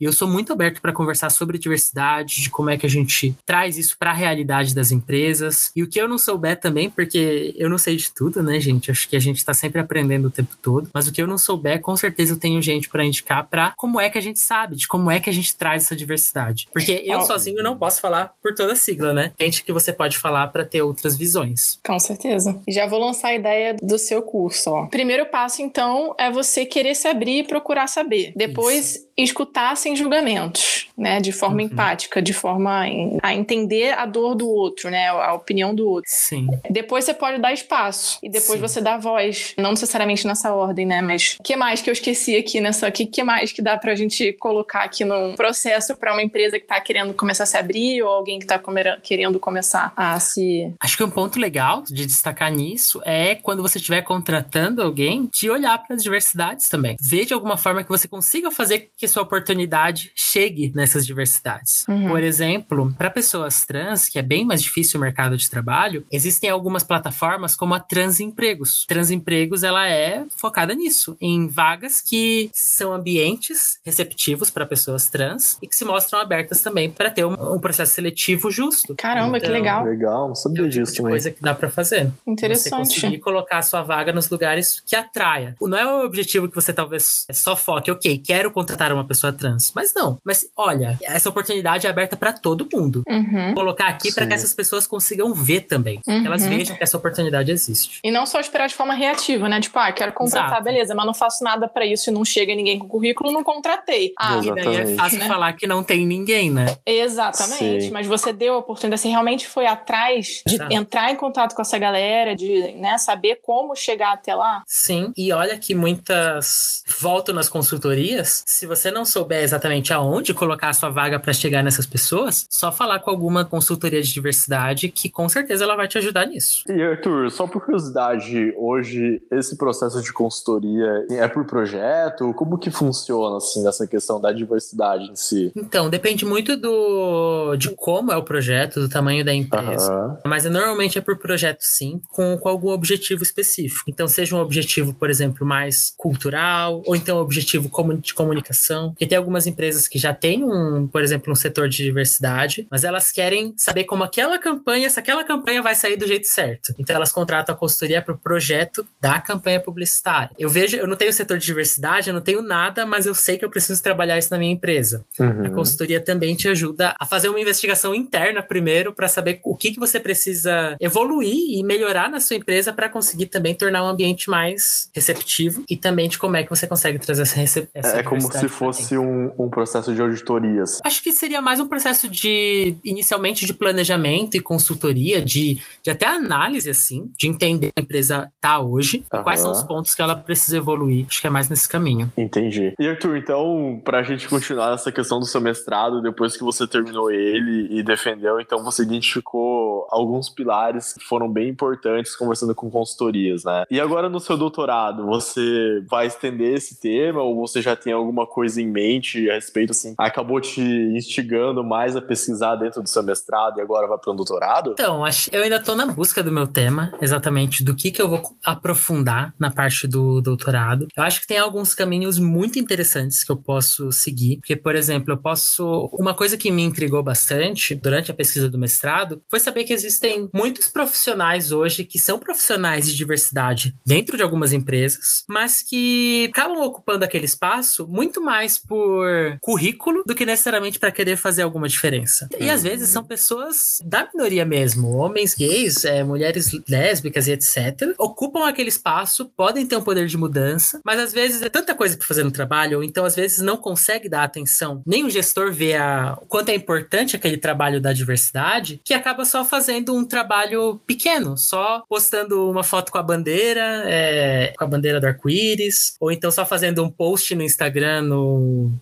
E eu sou muito aberto para conversar sobre diversidade, de como é que a gente traz isso para a realidade das empresas. E o que eu não souber também, porque eu não sei de tudo, né, gente? Acho que a gente está sempre aprendendo o tempo todo. Mas o que eu não souber, com certeza eu tenho gente para indicar para como é que a gente sabe, de como é que a gente traz essa diversidade. Porque eu oh. sozinho não posso falar por toda a sigla, né? Gente que você pode falar para ter outras visões. Com certeza. Já vou lançar a ideia do seu curso, ó. Primeiro passo, então, é você querer se abrir e procurar saber. Depois, Isso escutar sem julgamentos, né, de forma uhum. empática, de forma a entender a dor do outro, né, a opinião do outro. Sim. Depois você pode dar espaço e depois Sim. você dá voz, não necessariamente nessa ordem, né, mas o que mais que eu esqueci aqui nessa, que, que mais que dá pra gente colocar aqui num processo para uma empresa que tá querendo começar a se abrir ou alguém que tá querendo começar a se Acho que um ponto legal de destacar nisso é quando você estiver contratando alguém, de olhar para as diversidades também. Ver de alguma forma que você consiga fazer que sua oportunidade chegue nessas diversidades. Uhum. Por exemplo, para pessoas trans, que é bem mais difícil o mercado de trabalho, existem algumas plataformas como a Transempregos. Transempregos ela é focada nisso, em vagas que são ambientes receptivos para pessoas trans e que se mostram abertas também para ter um, um, processo seletivo justo. Caramba, então, que legal. Legal, não sabia é disso tipo coisa que dá para fazer. Interessante. Você conseguir colocar a sua vaga nos lugares que atraia. Não é o objetivo que você talvez só foque, ok, quero contratar para uma pessoa trans. Mas não. Mas olha, essa oportunidade é aberta para todo mundo. Uhum. Colocar aqui para que essas pessoas consigam ver também. Uhum. Que elas vejam que essa oportunidade existe. E não só esperar de forma reativa, né? Tipo, ah, quero contratar, Exato. beleza, mas não faço nada pra isso e não chega ninguém com currículo, não contratei. Ah, E daí é Exatamente. fácil Né? falar que não tem ninguém, né? Exatamente, Sim. mas você deu a oportunidade, você realmente foi atrás de Exato. entrar em contato com essa galera, de né, saber como chegar até lá. Sim, e olha que muitas voltam nas consultorias. Se você não souber exatamente aonde colocar a sua vaga para chegar nessas pessoas, só falar com alguma consultoria de diversidade que com certeza ela vai te ajudar nisso. E Arthur, só por curiosidade, hoje esse processo de consultoria é por projeto? Como que funciona assim essa questão da diversidade em si? Então, depende muito do de como é o projeto, do tamanho da empresa. Aham. Mas normalmente é por projeto, sim, com, com algum objetivo específico. Então, seja um objetivo, por exemplo, mais cultural, ou então um objetivo de comunicação. Porque tem algumas empresas que já têm, um, por exemplo, um setor de diversidade, mas elas querem saber como aquela campanha, se aquela campanha vai sair do jeito certo. Então, elas contratam a consultoria para o projeto da campanha publicitária. Eu vejo, eu não tenho setor de diversidade, eu não tenho nada, mas eu sei que eu preciso trabalhar isso na minha empresa. A Uhum. consultoria também te ajuda a fazer uma investigação interna primeiro para saber o que, que você precisa evoluir e melhorar na sua empresa para conseguir também tornar um ambiente mais receptivo e também de como é que você consegue trazer essa, recep essa É como se pra fosse um, um processo de auditorias. Acho que seria mais um processo de, inicialmente, de planejamento e consultoria, de, de até análise, assim, de entender a empresa tá hoje, e quais são Aham. os pontos que ela precisa evoluir. Acho que é mais nesse caminho. Entendi. E Arthur, então, pra gente continuar essa questão do seu mestrado, depois que você terminou ele e defendeu, então você identificou alguns pilares que foram bem importantes conversando com consultorias, né? E agora no seu doutorado, você vai estender esse tema ou você já tem alguma coisa em mente a respeito, assim, acabou te instigando mais a pesquisar dentro do seu mestrado e agora vai para um doutorado? Então, eu ainda tô na busca do meu tema, exatamente do que, que eu vou aprofundar na parte do doutorado. Eu acho que tem alguns caminhos muito interessantes que eu posso seguir, porque, por exemplo, eu posso. Uma coisa que me intrigou bastante durante a pesquisa do mestrado foi saber que existem muitos profissionais hoje que são profissionais de diversidade dentro de algumas empresas, mas que acabam ocupando aquele espaço muito mais por currículo do que necessariamente para querer fazer alguma diferença. E às vezes são pessoas da minoria mesmo, homens gays, é, mulheres lésbicas e etc. Ocupam aquele espaço, podem ter um poder de mudança, mas às vezes é tanta coisa para fazer no trabalho, ou então às vezes não consegue dar atenção. Nem o gestor vê a, o quanto é importante aquele trabalho da diversidade, que acaba só fazendo um trabalho pequeno, só postando uma foto com a bandeira, é, com a bandeira do arco-íris, ou então só fazendo um post no Instagram no,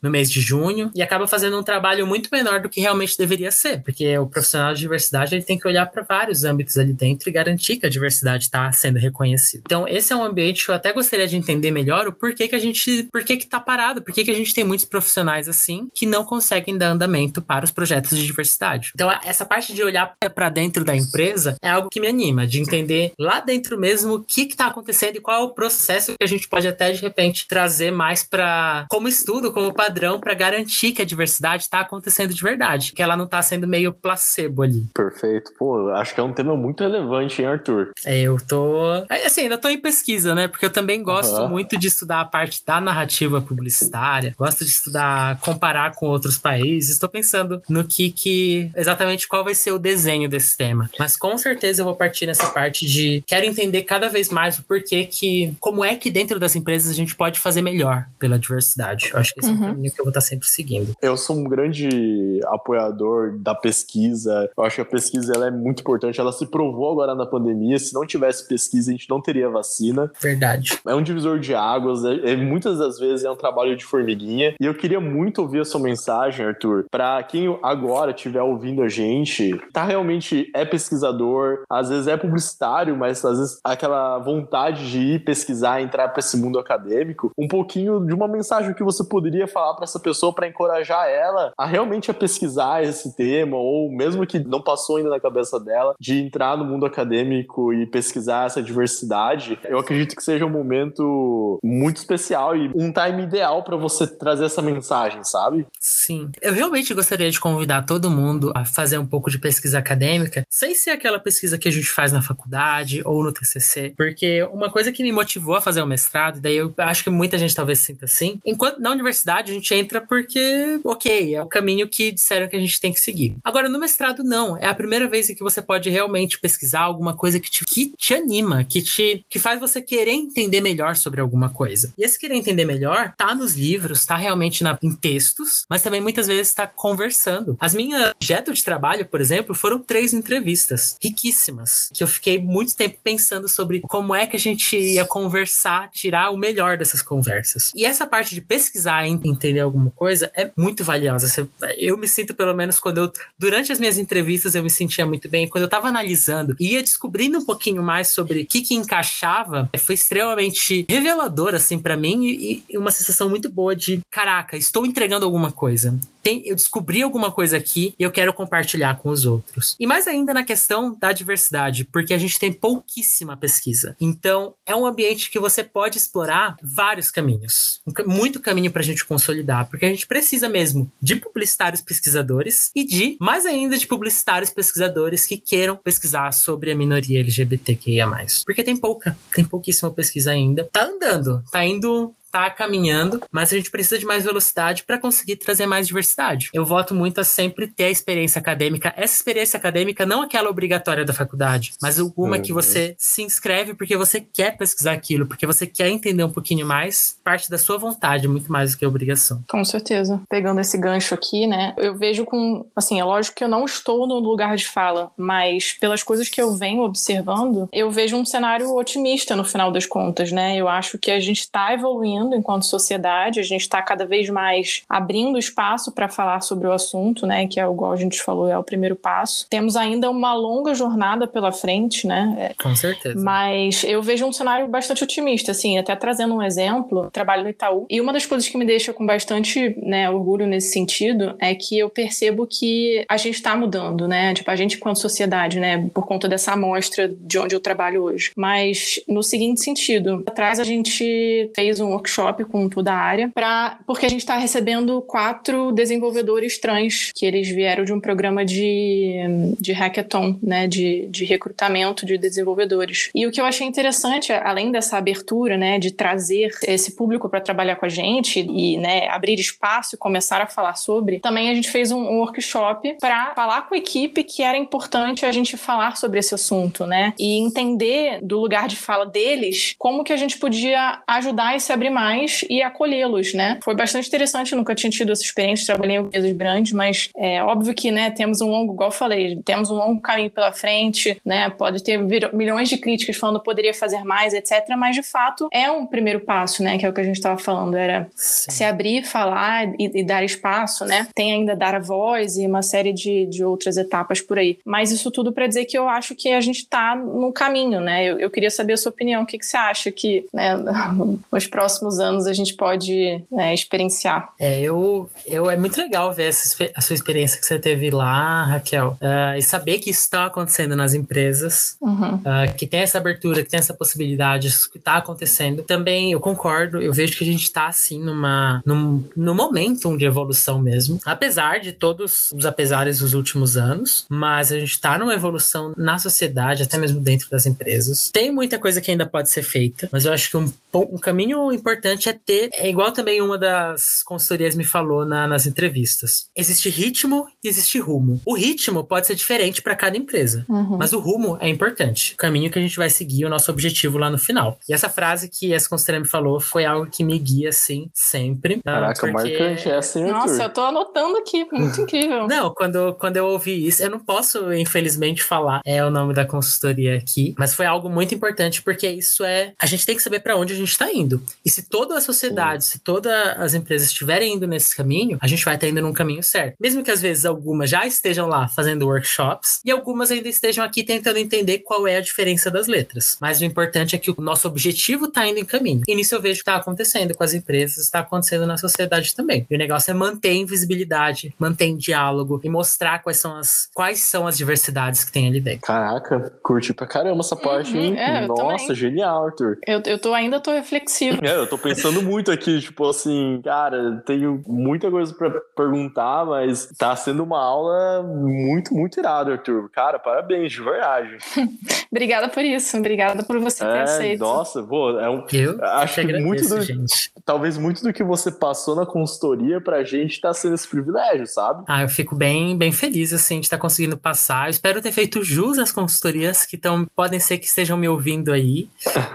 no mês de junho, e acaba fazendo um trabalho muito menor do que realmente deveria ser, porque o profissional de diversidade ele tem que olhar para vários âmbitos ali dentro e garantir que a diversidade está sendo reconhecida. Então, esse é um ambiente que eu até gostaria de entender melhor o porquê que a gente, por que que tá parado, por que a gente tem muitos profissionais assim que não conseguem dar andamento para os projetos de diversidade. Então, essa parte de olhar para dentro da empresa é algo que me anima, de entender lá dentro mesmo o que está acontecendo e qual é o processo que a gente pode até de repente trazer mais para como estudo, como padrão para garantir que a diversidade está acontecendo de verdade, que ela não está sendo meio placebo ali. Perfeito. Pô, acho que é um tema muito relevante, hein, Arthur? É, eu tô. é, Assim, ainda tô em pesquisa, né? Porque eu também gosto Aham. muito de estudar a parte da narrativa publicitária, gosto de estudar, comparar com outros países. Estou pensando no que, que. Exatamente qual vai ser o desenho desse tema. Mas com certeza eu vou partir nessa parte de. Quero entender cada vez mais o porquê que. Como é que dentro das empresas a gente pode fazer melhor pela diversidade. Eu acho que esse é um Uhum. caminho que eu vou estar sempre seguindo. Eu sou um grande apoiador da pesquisa. Eu acho que a pesquisa ela é muito importante. Ela se provou agora na pandemia. Se não tivesse pesquisa, a gente não teria vacina. Verdade. É um divisor de águas. É, é- muitas das vezes é um trabalho de formiguinha. E eu queria muito ouvir a sua mensagem, Arthur, para quem agora estiver ouvindo a gente, tá realmente é pesquisador, às vezes é publicitário, mas às vezes aquela vontade de ir pesquisar, entrar para esse mundo acadêmico, um pouquinho de uma mensagem que você poderia falar para essa pessoa para encorajar ela a realmente a pesquisar esse tema ou mesmo que não passou ainda na cabeça dela de entrar no mundo acadêmico e pesquisar essa diversidade. Eu acredito que seja um momento muito especial e um time ideal para você trazer essa mensagem, sabe? Sim. Eu realmente gostaria de convidar todo mundo a fazer um pouco de pesquisa acadêmica, sem ser aquela pesquisa que a gente faz na faculdade ou no TCC, porque uma coisa que me motivou a fazer o mestrado, daí eu acho que muita gente talvez sinta assim, enquanto na universidade a gente entra porque, ok, é o caminho que disseram que a gente tem que seguir. Agora, no mestrado, não. É a primeira vez em que você pode realmente pesquisar alguma coisa que te, que te anima, que te que faz você querer entender melhor sobre alguma coisa. E esse querer entender melhor tá nos livros, tá realmente na, em textos, mas também muitas vezes tá conversando. As minhas objetos de trabalho, por exemplo, foram três entrevistas riquíssimas, que eu fiquei muito tempo pensando sobre como é que a gente ia conversar, tirar o melhor dessas conversas. E essa parte de pesquisar e entender alguma coisa é muito valiosa. Eu me sinto, pelo menos, quando eu, durante as minhas entrevistas, eu me sentia muito bem. Quando eu tava analisando e ia descobrindo um pouquinho mais sobre o que que encaixava, foi extremamente revelador, assim, para mim e, e uma sensação muito boa de, caraca, estou entregando alguma coisa tem, eu descobri alguma coisa aqui e eu quero compartilhar com os outros. E mais ainda na questão da diversidade, porque a gente tem pouquíssima pesquisa. Então, é um ambiente que você pode explorar vários caminhos. Muito caminho para a gente consolidar, porque a gente precisa mesmo de publicitários pesquisadores e de, mais ainda, de publicitários pesquisadores que queiram pesquisar sobre a minoria LGBTQIA. Porque tem pouca, tem pouquíssima pesquisa ainda. Tá andando, tá indo tá caminhando, mas a gente precisa de mais velocidade para conseguir trazer mais diversidade. Eu voto muito a sempre ter a experiência acadêmica. Essa experiência acadêmica não aquela obrigatória da faculdade, mas alguma uhum. que você se inscreve porque você quer pesquisar aquilo, porque você quer entender um pouquinho mais, parte da sua vontade, muito mais do que obrigação. Com certeza. Pegando esse gancho aqui, né, eu vejo com, assim, é lógico que eu não estou no lugar de fala, mas pelas coisas que eu venho observando, eu vejo um cenário otimista no final das contas, né? Eu acho que a gente está evoluindo evoluindo enquanto sociedade, a gente está cada vez mais abrindo espaço para falar sobre o assunto, né, que é igual a gente falou, é o primeiro passo. Temos ainda uma longa jornada pela frente, né? É, Com certeza. Mas eu vejo um cenário bastante otimista, assim, até trazendo um exemplo, trabalho no Itaú, e uma das coisas que me deixa com bastante, né, orgulho nesse sentido é que eu percebo que a gente está mudando, né? Tipo, a gente enquanto sociedade, né, por conta dessa amostra de onde eu trabalho hoje. Mas no seguinte sentido, atrás a gente fez um workshop workshop com toda a área, pra, porque a gente está recebendo quatro desenvolvedores trans, que eles vieram de um programa de, de hackathon, né, de, de recrutamento de desenvolvedores. E o que eu achei interessante, além dessa abertura, né, de trazer esse público para trabalhar com a gente e, né, abrir espaço e começar a falar sobre, também a gente fez um, workshop para falar com a equipe que era importante a gente falar sobre esse assunto, né, e entender do lugar de fala deles como que a gente podia ajudar e se abrir mais mais e acolhê-los, né? Foi bastante interessante, nunca tinha tido essa experiência, trabalhei em empresas grandes, mas é óbvio que, né, temos um longo, igual eu falei, temos um longo caminho pela frente, né? Pode ter milhões de críticas falando poderia fazer mais, etc. Mas de fato é um primeiro passo, né? Que é o que a gente estava falando, era Sim. se abrir, falar e, e, dar espaço, né? Tem ainda dar a voz e uma série de, de outras etapas por aí. Mas isso tudo para dizer que eu acho que a gente está no caminho, né? Eu, eu, queria saber a sua opinião. O que, que você acha que, né, nos próximos próximos anos a gente pode né, experienciar. É, eu, eu é muito legal ver essa, a sua experiência que você teve lá, Raquel, uh, e saber que isso está acontecendo nas empresas, uhum. uh, que tem essa abertura, que tem essa possibilidade, isso que está acontecendo. Também eu concordo, eu vejo que a gente está assim numa num, num momento de evolução mesmo, apesar de todos os apesares dos últimos anos, mas a gente está numa evolução na sociedade, até mesmo dentro das empresas. Tem muita coisa que ainda pode ser feita, mas eu acho que um, um caminho importante é ter, é igual também uma das consultorias me falou na, nas entrevistas. Existe ritmo e existe rumo. O ritmo pode ser diferente para cada empresa, uhum. mas o rumo é importante. O caminho que a gente vai seguir, o nosso objetivo lá no final. E essa frase que essa consultoria me falou foi algo que me guia, assim, sempre. Tá? Caraca, porque... marcante é assim, Nossa, eu tô anotando aqui, muito incrível. Não, quando, quando eu ouvi isso, eu não posso, infelizmente, falar é o nome da consultoria aqui, mas foi algo muito importante porque isso é. A gente tem que saber para onde a gente tá indo. E se toda a sociedade, se todas as empresas estiverem indo nesse caminho, a gente vai estar indo num caminho certo. Mesmo que às vezes algumas já estejam lá fazendo workshops e algumas ainda estejam aqui tentando entender qual é a diferença das letras. Mas o importante é que o nosso objetivo está indo em caminho. E nisso eu vejo que está acontecendo com as empresas, está acontecendo na sociedade também. E o negócio é manter invisibilidade, manter diálogo e mostrar quais são as quais são as diversidades que tem ali dentro. Caraca, curti pra caramba essa parte, uhum, hein? É, Nossa, genial, Arthur. Eu, eu tô, ainda tô reflexivo. É, eu tô pensando muito aqui, tipo assim, cara, tenho muita coisa para perguntar, mas tá sendo uma aula muito, muito irada, Arthur. Cara, parabéns, de verdade. Obrigada por isso, obrigada por você ter é, aceito. Nossa, pô, é um. Eu acho que agradeço, muito do, gente. Talvez muito do que você passou na consultoria pra gente tá sendo esse privilégio, sabe? Ah, eu fico bem, bem feliz, assim, de estar tá conseguindo passar. Eu espero ter feito jus às consultorias que tão, podem ser que estejam me ouvindo aí.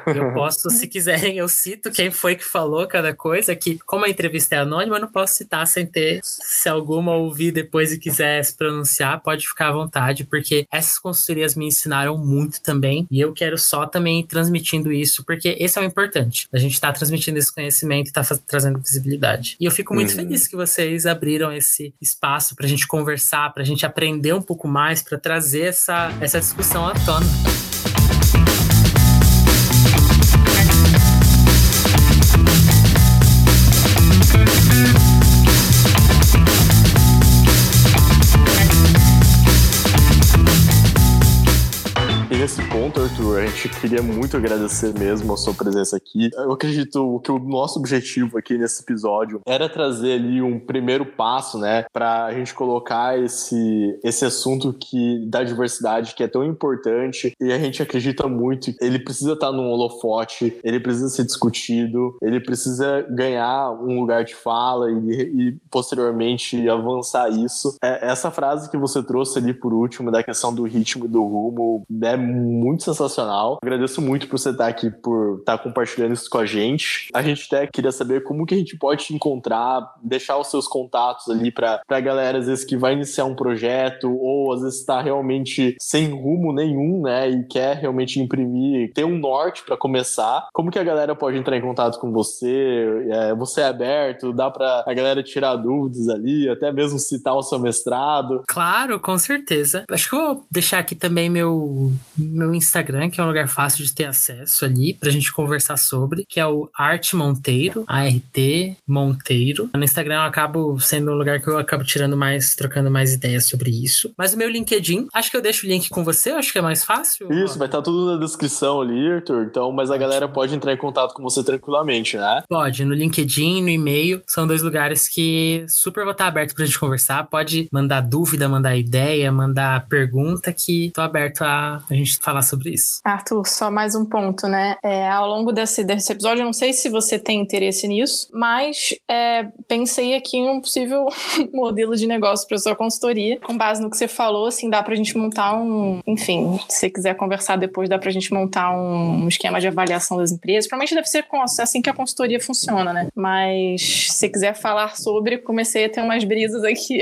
Eu posso, se quiserem, eu cito quem foi que falou cada coisa, que como a entrevista é anônima, eu não posso citar sem ter, se alguma ouvir depois e quiser se pronunciar, pode ficar à vontade, porque essas consultorias me ensinaram muito também, e eu quero só também transmitindo isso, porque esse é o importante. A gente está transmitindo esse conhecimento e está trazendo visibilidade. E eu fico muito uhum. feliz que vocês abriram esse espaço para a gente conversar, para a gente aprender um pouco mais, para trazer essa, essa discussão à tona. Ponto, Arthur, a gente queria muito agradecer mesmo a sua presença aqui. Eu acredito que o nosso objetivo aqui nesse episódio era trazer ali um primeiro passo, né, para a gente colocar esse, esse assunto que da diversidade que é tão importante e a gente acredita muito. Ele precisa estar num holofote, ele precisa ser discutido, ele precisa ganhar um lugar de fala e, e posteriormente avançar isso. É, essa frase que você trouxe ali por último da questão do ritmo e do rumo é muito sensacional. Agradeço muito por você estar aqui, por estar compartilhando isso com a gente. A gente até queria saber como que a gente pode te encontrar, deixar os seus contatos ali para a galera, às vezes, que vai iniciar um projeto ou às vezes está realmente sem rumo nenhum, né, e quer realmente imprimir, ter um norte para começar. Como que a galera pode entrar em contato com você? É, você é aberto? Dá para a galera tirar dúvidas ali, até mesmo citar o seu mestrado? Claro, com certeza. Acho que eu vou deixar aqui também meu meu Instagram, que é um lugar fácil de ter acesso ali pra gente conversar sobre, que é o Arte Monteiro, ART Monteiro. No Instagram eu acabo sendo um lugar que eu acabo tirando mais, trocando mais ideias sobre isso. Mas o meu LinkedIn, acho que eu deixo o link com você, acho que é mais fácil. Isso, vai estar tá tudo na descrição ali, Arthur. Então, mas a galera pode entrar em contato com você tranquilamente, né? Pode, no LinkedIn, no e-mail, são dois lugares que super vou estar aberto pra gente conversar. Pode mandar dúvida, mandar ideia, mandar pergunta, que tô aberto a, a gente falar sobre isso. Arthur, só mais um ponto, né? É, ao longo desse, desse episódio, eu não sei se você tem interesse nisso, mas é, pensei aqui em um possível modelo de negócio para sua consultoria. Com base no que você falou, assim, dá para a gente montar um. Enfim, se você quiser conversar depois, dá para a gente montar um, esquema de avaliação das empresas. Provavelmente deve ser assim que a consultoria funciona, né? Mas se você quiser falar sobre, comecei a ter umas brisas aqui.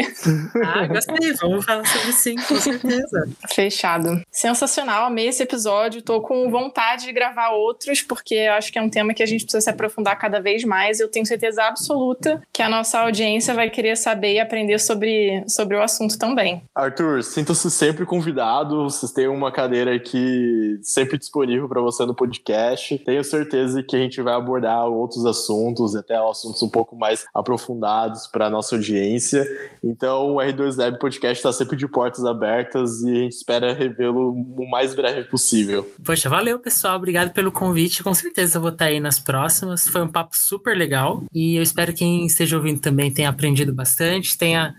Ah, gostei. Vamos falar sobre sim, com certeza. Fechado. Sensacional amei esse episódio, tô com vontade de gravar outros, porque acho que é um tema que a gente precisa se aprofundar cada vez mais. Eu tenho certeza absoluta que a nossa audiência vai querer saber e aprender sobre, sobre o assunto também. Arthur, sinta-se sempre convidado. Vocês têm uma cadeira aqui sempre disponível para você no podcast. Tenho certeza que a gente vai abordar outros assuntos, até assuntos um pouco mais aprofundados para nossa audiência. Então, o R2 Lab Podcast está sempre de portas abertas e a gente espera revê-lo o mais breve possível. Poxa, valeu, pessoal. Obrigado pelo convite. Com certeza vou estar aí nas próximas. Foi um papo super legal. E eu espero que quem esteja ouvindo também tenha aprendido bastante, tenha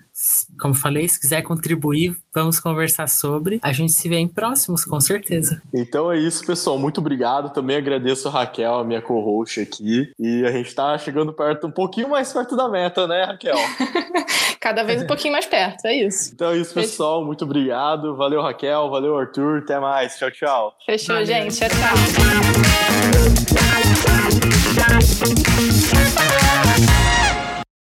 como falei, se quiser contribuir, vamos conversar sobre. A gente se vê em próximos, com certeza. Então é isso, pessoal. Muito obrigado. Também agradeço a Raquel, a minha co-host aqui. E a gente tá chegando perto, um pouquinho mais perto da meta, né, Raquel? Cada vez um pouquinho mais perto, é isso. Então é isso, pessoal. Muito obrigado. Valeu, Raquel. Valeu, Arthur. Até mais. Tchau, tchau. Fechou, Valeu. gente. Tchau, tchau.